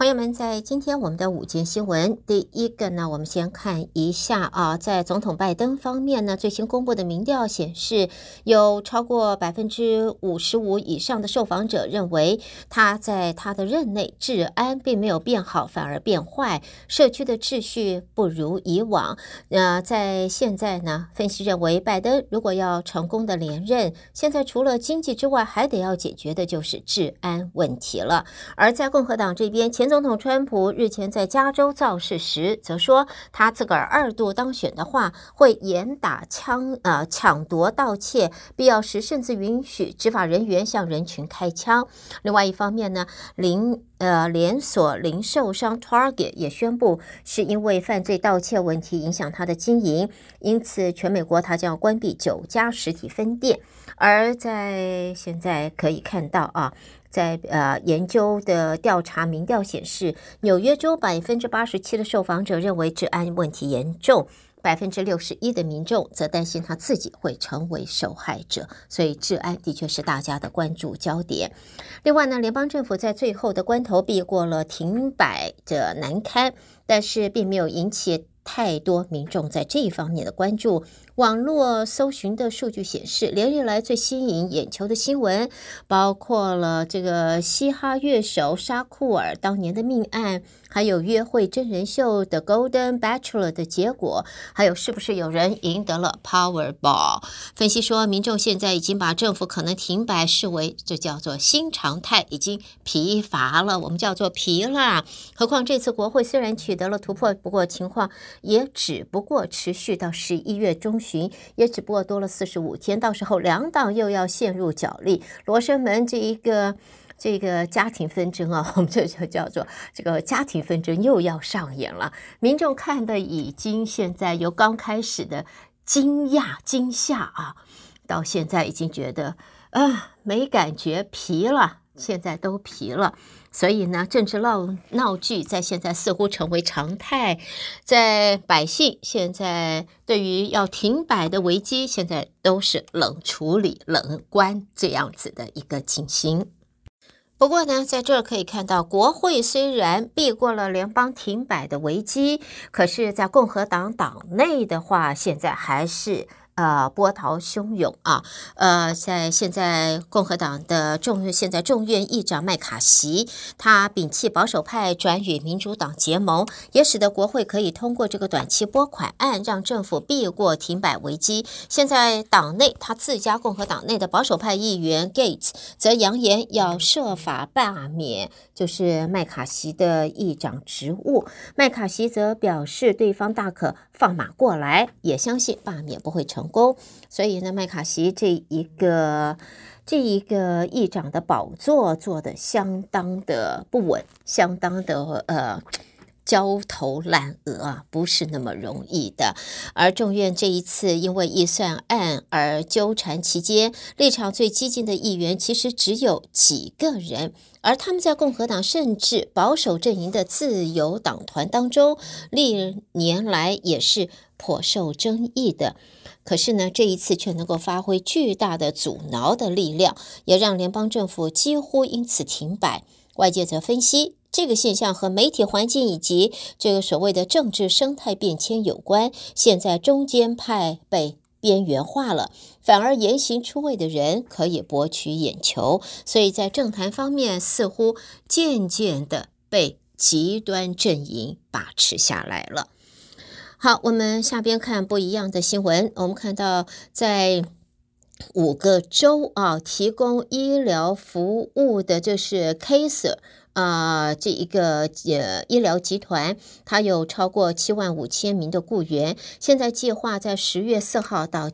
朋友们，在今天我们的午间新闻，第一个呢，我们先看一下啊，在总统拜登方面呢，最新公布的民调显示，有超过百分之五十五以上的受访者认为，他在他的任内治安并没有变好，反而变坏，社区的秩序不如以往。那在现在呢，分析认为，拜登如果要成功的连任，现在除了经济之外，还得要解决的就是治安问题了。而在共和党这边，前总统川普日前在加州造势时，则说他自个儿二度当选的话，会严打枪呃抢夺盗窃，必要时甚至允许执法人员向人群开枪。另外一方面呢，零呃连锁零售商 Target 也宣布，是因为犯罪盗窃问题影响他的经营，因此全美国他将要关闭九家实体分店。而在现在可以看到啊。在呃研究的调查民调显示，纽约州百分之八十七的受访者认为治安问题严重，百分之六十一的民众则担心他自己会成为受害者。所以治安的确是大家的关注焦点。另外呢，联邦政府在最后的关头避过了停摆的难堪，但是并没有引起太多民众在这一方面的关注。网络搜寻的数据显示，连日来最吸引眼球的新闻，包括了这个嘻哈乐手沙库尔当年的命案，还有约会真人秀的 Golden Bachelor 的结果，还有是不是有人赢得了 Powerball。分析说，民众现在已经把政府可能停摆视为这叫做新常态，已经疲乏了，我们叫做疲了。何况这次国会虽然取得了突破，不过情况也只不过持续到十一月中旬。群也只不过多了四十五天，到时候两党又要陷入角力，罗生门这一个这个家庭纷争啊，我们这就叫做这个家庭纷争又要上演了。民众看的已经现在由刚开始的惊讶惊吓啊，到现在已经觉得啊没感觉疲了，现在都疲了。所以呢，政治闹闹剧在现在似乎成为常态，在百姓现在对于要停摆的危机，现在都是冷处理、冷关这样子的一个情形。不过呢，在这儿可以看到，国会虽然避过了联邦停摆的危机，可是，在共和党党内的话，现在还是。呃，波涛汹涌啊！呃，在现在共和党的众现在众院议长麦卡锡，他摒弃保守派，转与民主党结盟，也使得国会可以通过这个短期拨款案，让政府避过停摆危机。现在党内他自家共和党内的保守派议员 Gates 则扬言要设法罢免，就是麦卡锡的议长职务。麦卡锡则表示，对方大可放马过来，也相信罢免不会成。所以呢，麦卡锡这一个这一个议长的宝座坐的相当的不稳，相当的呃焦头烂额啊，不是那么容易的。而众院这一次因为预算案而纠缠期间，立场最激进的议员其实只有几个人，而他们在共和党甚至保守阵营的自由党团当中，历年来也是颇受争议的。可是呢，这一次却能够发挥巨大的阻挠的力量，也让联邦政府几乎因此停摆。外界则分析，这个现象和媒体环境以及这个所谓的政治生态变迁有关。现在中间派被边缘化了，反而言行出位的人可以博取眼球，所以在政坛方面似乎渐渐的被极端阵营把持下来了。好，我们下边看不一样的新闻。我们看到，在五个州啊，提供医疗服务的，就是 Kaiser 啊，这一个呃医疗集团，它有超过七万五千名的雇员，现在计划在十月四号到